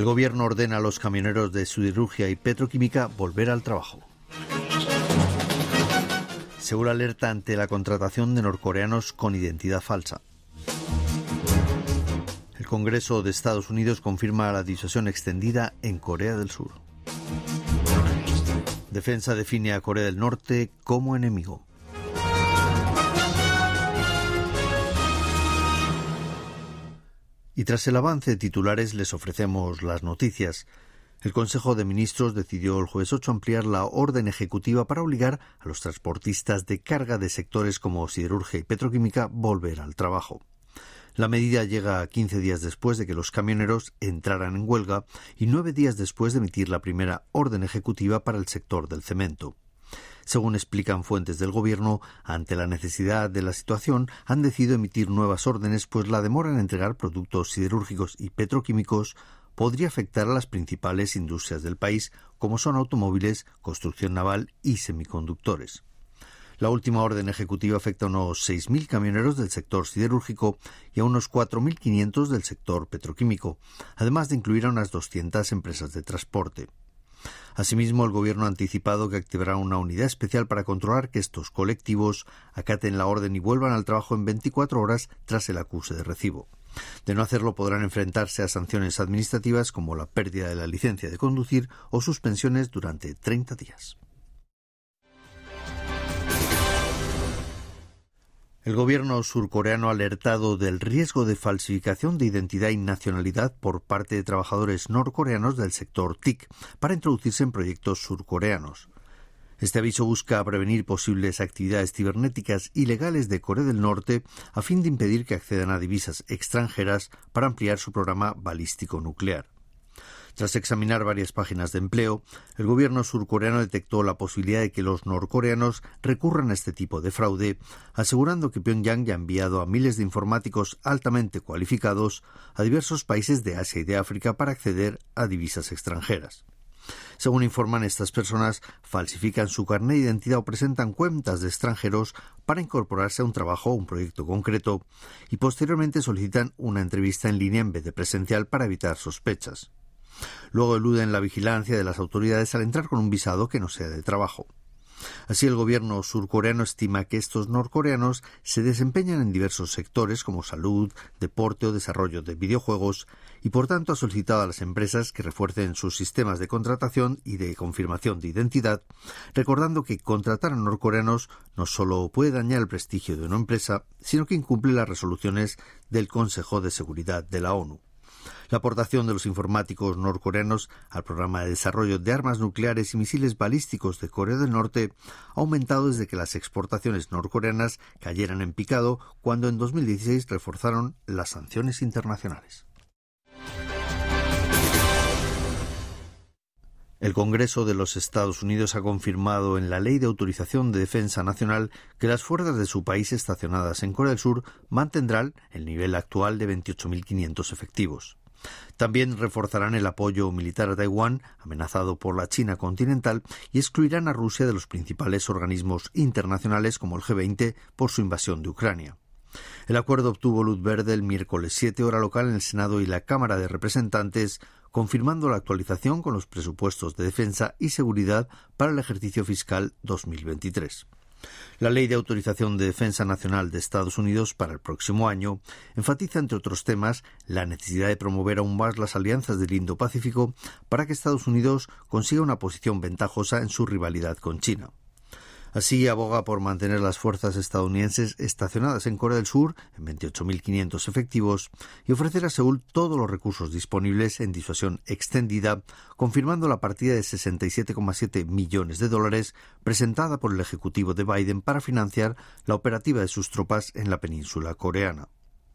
El gobierno ordena a los camioneros de siderurgia y petroquímica volver al trabajo. Segura alerta ante la contratación de norcoreanos con identidad falsa. El Congreso de Estados Unidos confirma la disuasión extendida en Corea del Sur. Defensa define a Corea del Norte como enemigo. Y tras el avance de titulares les ofrecemos las noticias. El Consejo de Ministros decidió el jueves 8 ampliar la orden ejecutiva para obligar a los transportistas de carga de sectores como siderurgia y petroquímica volver al trabajo. La medida llega 15 días después de que los camioneros entraran en huelga y nueve días después de emitir la primera orden ejecutiva para el sector del cemento. Según explican fuentes del Gobierno, ante la necesidad de la situación, han decidido emitir nuevas órdenes, pues la demora en entregar productos siderúrgicos y petroquímicos podría afectar a las principales industrias del país, como son automóviles, construcción naval y semiconductores. La última orden ejecutiva afecta a unos 6.000 camioneros del sector siderúrgico y a unos 4.500 del sector petroquímico, además de incluir a unas 200 empresas de transporte. Asimismo, el Gobierno ha anticipado que activará una unidad especial para controlar que estos colectivos acaten la orden y vuelvan al trabajo en 24 horas tras el acuse de recibo. De no hacerlo podrán enfrentarse a sanciones administrativas como la pérdida de la licencia de conducir o suspensiones durante 30 días. El gobierno surcoreano ha alertado del riesgo de falsificación de identidad y nacionalidad por parte de trabajadores norcoreanos del sector TIC para introducirse en proyectos surcoreanos. Este aviso busca prevenir posibles actividades cibernéticas ilegales de Corea del Norte a fin de impedir que accedan a divisas extranjeras para ampliar su programa balístico nuclear. Tras examinar varias páginas de empleo, el gobierno surcoreano detectó la posibilidad de que los norcoreanos recurran a este tipo de fraude, asegurando que Pyongyang ya ha enviado a miles de informáticos altamente cualificados a diversos países de Asia y de África para acceder a divisas extranjeras. Según informan estas personas, falsifican su carnet de identidad o presentan cuentas de extranjeros para incorporarse a un trabajo o un proyecto concreto y posteriormente solicitan una entrevista en línea en vez de presencial para evitar sospechas. Luego eluden la vigilancia de las autoridades al entrar con un visado que no sea de trabajo. Así el gobierno surcoreano estima que estos norcoreanos se desempeñan en diversos sectores como salud, deporte o desarrollo de videojuegos y por tanto ha solicitado a las empresas que refuercen sus sistemas de contratación y de confirmación de identidad, recordando que contratar a norcoreanos no solo puede dañar el prestigio de una empresa, sino que incumple las resoluciones del Consejo de Seguridad de la ONU. La aportación de los informáticos norcoreanos al programa de desarrollo de armas nucleares y misiles balísticos de Corea del Norte ha aumentado desde que las exportaciones norcoreanas cayeran en picado cuando en 2016 reforzaron las sanciones internacionales. El Congreso de los Estados Unidos ha confirmado en la Ley de Autorización de Defensa Nacional que las fuerzas de su país estacionadas en Corea del Sur mantendrán el nivel actual de 28.500 efectivos. También reforzarán el apoyo militar a Taiwán, amenazado por la China continental, y excluirán a Rusia de los principales organismos internacionales como el G20 por su invasión de Ucrania. El acuerdo obtuvo luz verde el miércoles 7 hora local en el Senado y la Cámara de Representantes, confirmando la actualización con los presupuestos de defensa y seguridad para el ejercicio fiscal 2023. La Ley de Autorización de Defensa Nacional de Estados Unidos para el próximo año enfatiza, entre otros temas, la necesidad de promover aún más las alianzas del Indo-Pacífico para que Estados Unidos consiga una posición ventajosa en su rivalidad con China. Así aboga por mantener las fuerzas estadounidenses estacionadas en Corea del Sur en 28.500 efectivos y ofrecer a Seúl todos los recursos disponibles en disuasión extendida, confirmando la partida de 67,7 millones de dólares presentada por el Ejecutivo de Biden para financiar la operativa de sus tropas en la península coreana.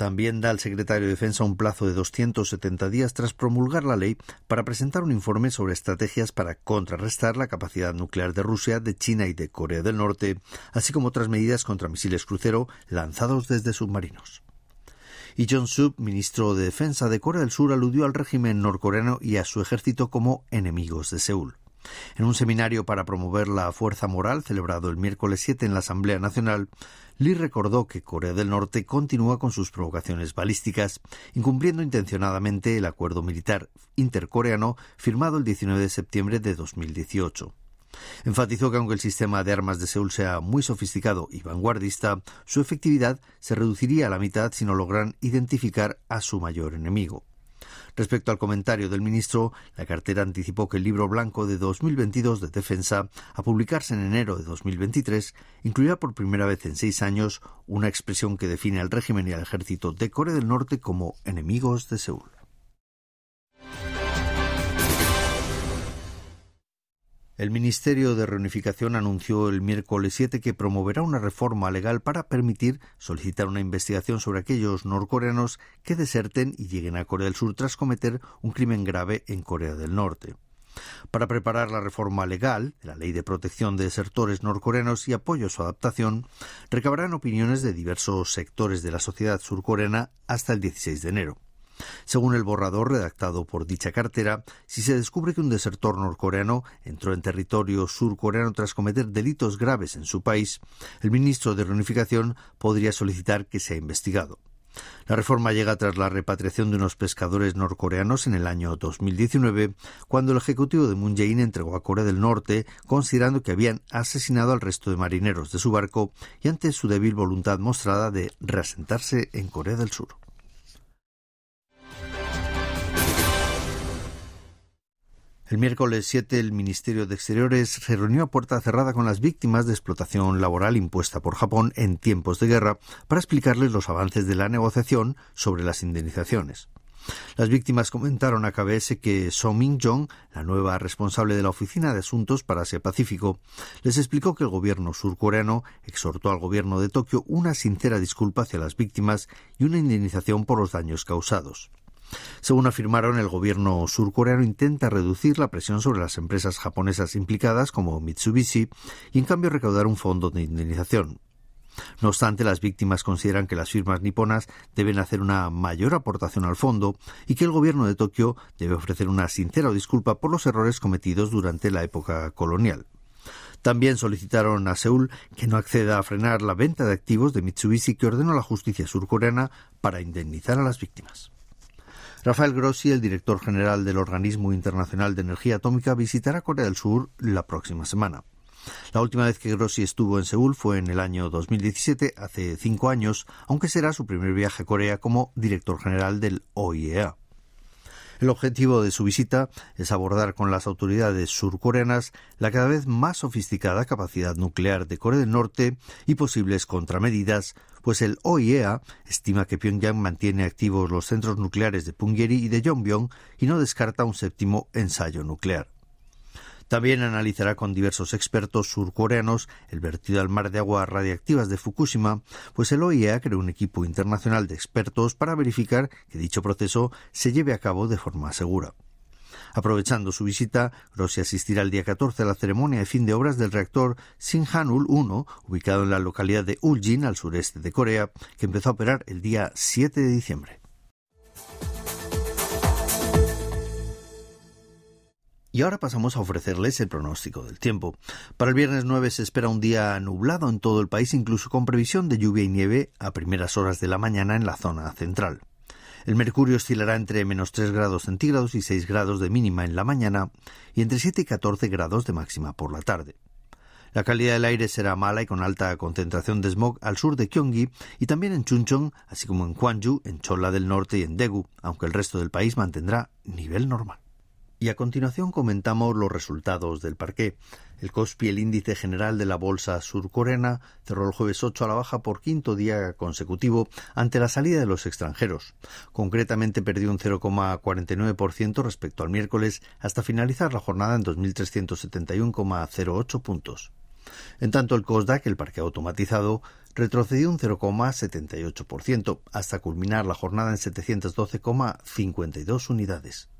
También da al secretario de Defensa un plazo de 270 días tras promulgar la ley para presentar un informe sobre estrategias para contrarrestar la capacidad nuclear de Rusia, de China y de Corea del Norte, así como otras medidas contra misiles crucero lanzados desde submarinos. Y John Sub, ministro de Defensa de Corea del Sur, aludió al régimen norcoreano y a su ejército como enemigos de Seúl. En un seminario para promover la fuerza moral celebrado el miércoles 7 en la Asamblea Nacional, Lee recordó que Corea del Norte continúa con sus provocaciones balísticas, incumpliendo intencionadamente el acuerdo militar intercoreano firmado el 19 de septiembre de 2018. Enfatizó que aunque el sistema de armas de Seúl sea muy sofisticado y vanguardista, su efectividad se reduciría a la mitad si no logran identificar a su mayor enemigo. Respecto al comentario del ministro, la cartera anticipó que el libro blanco de 2022 de defensa, a publicarse en enero de 2023, incluirá por primera vez en seis años una expresión que define al régimen y al ejército de Corea del Norte como enemigos de Seúl. El Ministerio de Reunificación anunció el miércoles 7 que promoverá una reforma legal para permitir solicitar una investigación sobre aquellos norcoreanos que deserten y lleguen a Corea del Sur tras cometer un crimen grave en Corea del Norte. Para preparar la reforma legal la Ley de Protección de Desertores Norcoreanos y apoyo a su adaptación, recabarán opiniones de diversos sectores de la sociedad surcoreana hasta el 16 de enero. Según el borrador redactado por dicha cartera, si se descubre que un desertor norcoreano entró en territorio surcoreano tras cometer delitos graves en su país, el ministro de Reunificación podría solicitar que sea investigado. La reforma llega tras la repatriación de unos pescadores norcoreanos en el año 2019, cuando el ejecutivo de Moon Jae-in entregó a Corea del Norte, considerando que habían asesinado al resto de marineros de su barco y ante su débil voluntad mostrada de reasentarse en Corea del Sur. El miércoles 7 el Ministerio de Exteriores se reunió a puerta cerrada con las víctimas de explotación laboral impuesta por Japón en tiempos de guerra para explicarles los avances de la negociación sobre las indemnizaciones. Las víctimas comentaron a KBS que So Min-jong, la nueva responsable de la Oficina de Asuntos para Asia Pacífico, les explicó que el gobierno surcoreano exhortó al gobierno de Tokio una sincera disculpa hacia las víctimas y una indemnización por los daños causados. Según afirmaron, el gobierno surcoreano intenta reducir la presión sobre las empresas japonesas implicadas como Mitsubishi y en cambio recaudar un fondo de indemnización. No obstante, las víctimas consideran que las firmas niponas deben hacer una mayor aportación al fondo y que el gobierno de Tokio debe ofrecer una sincera disculpa por los errores cometidos durante la época colonial. También solicitaron a Seúl que no acceda a frenar la venta de activos de Mitsubishi que ordenó la justicia surcoreana para indemnizar a las víctimas. Rafael Grossi, el director general del Organismo Internacional de Energía Atómica, visitará Corea del Sur la próxima semana. La última vez que Grossi estuvo en Seúl fue en el año 2017, hace cinco años, aunque será su primer viaje a Corea como director general del OIEA. El objetivo de su visita es abordar con las autoridades surcoreanas la cada vez más sofisticada capacidad nuclear de Corea del Norte y posibles contramedidas, pues el OIEA estima que Pyongyang mantiene activos los centros nucleares de Punggye-ri y de Yongbyon y no descarta un séptimo ensayo nuclear. También analizará con diversos expertos surcoreanos el vertido al mar de aguas radiactivas de Fukushima, pues el OIEA creó un equipo internacional de expertos para verificar que dicho proceso se lleve a cabo de forma segura. Aprovechando su visita, Grossi asistirá el día 14 a la ceremonia de fin de obras del reactor Sinhanul 1, ubicado en la localidad de Uljin, al sureste de Corea, que empezó a operar el día 7 de diciembre. Y ahora pasamos a ofrecerles el pronóstico del tiempo. Para el viernes 9 se espera un día nublado en todo el país, incluso con previsión de lluvia y nieve a primeras horas de la mañana en la zona central. El mercurio oscilará entre menos 3 grados centígrados y 6 grados de mínima en la mañana y entre 7 y 14 grados de máxima por la tarde. La calidad del aire será mala y con alta concentración de smog al sur de Gyeonggi y también en Chuncheon, así como en Gwangju, en Cholla del Norte y en Daegu, aunque el resto del país mantendrá nivel normal. Y a continuación comentamos los resultados del parqué. El Kospi, el índice general de la bolsa surcoreana, cerró el jueves 8 a la baja por quinto día consecutivo ante la salida de los extranjeros. Concretamente perdió un 0,49% respecto al miércoles hasta finalizar la jornada en 2.371,08 puntos. En tanto, el COSDAC, el parque automatizado, retrocedió un 0,78% hasta culminar la jornada en 712,52 unidades.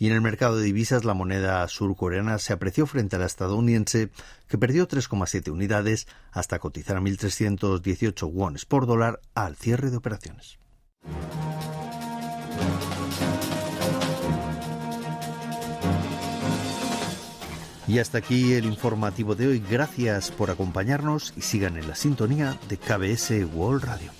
Y en el mercado de divisas la moneda surcoreana se apreció frente a la estadounidense, que perdió 3,7 unidades hasta cotizar a 1.318 wones por dólar al cierre de operaciones. Y hasta aquí el informativo de hoy. Gracias por acompañarnos y sigan en la sintonía de KBS World Radio.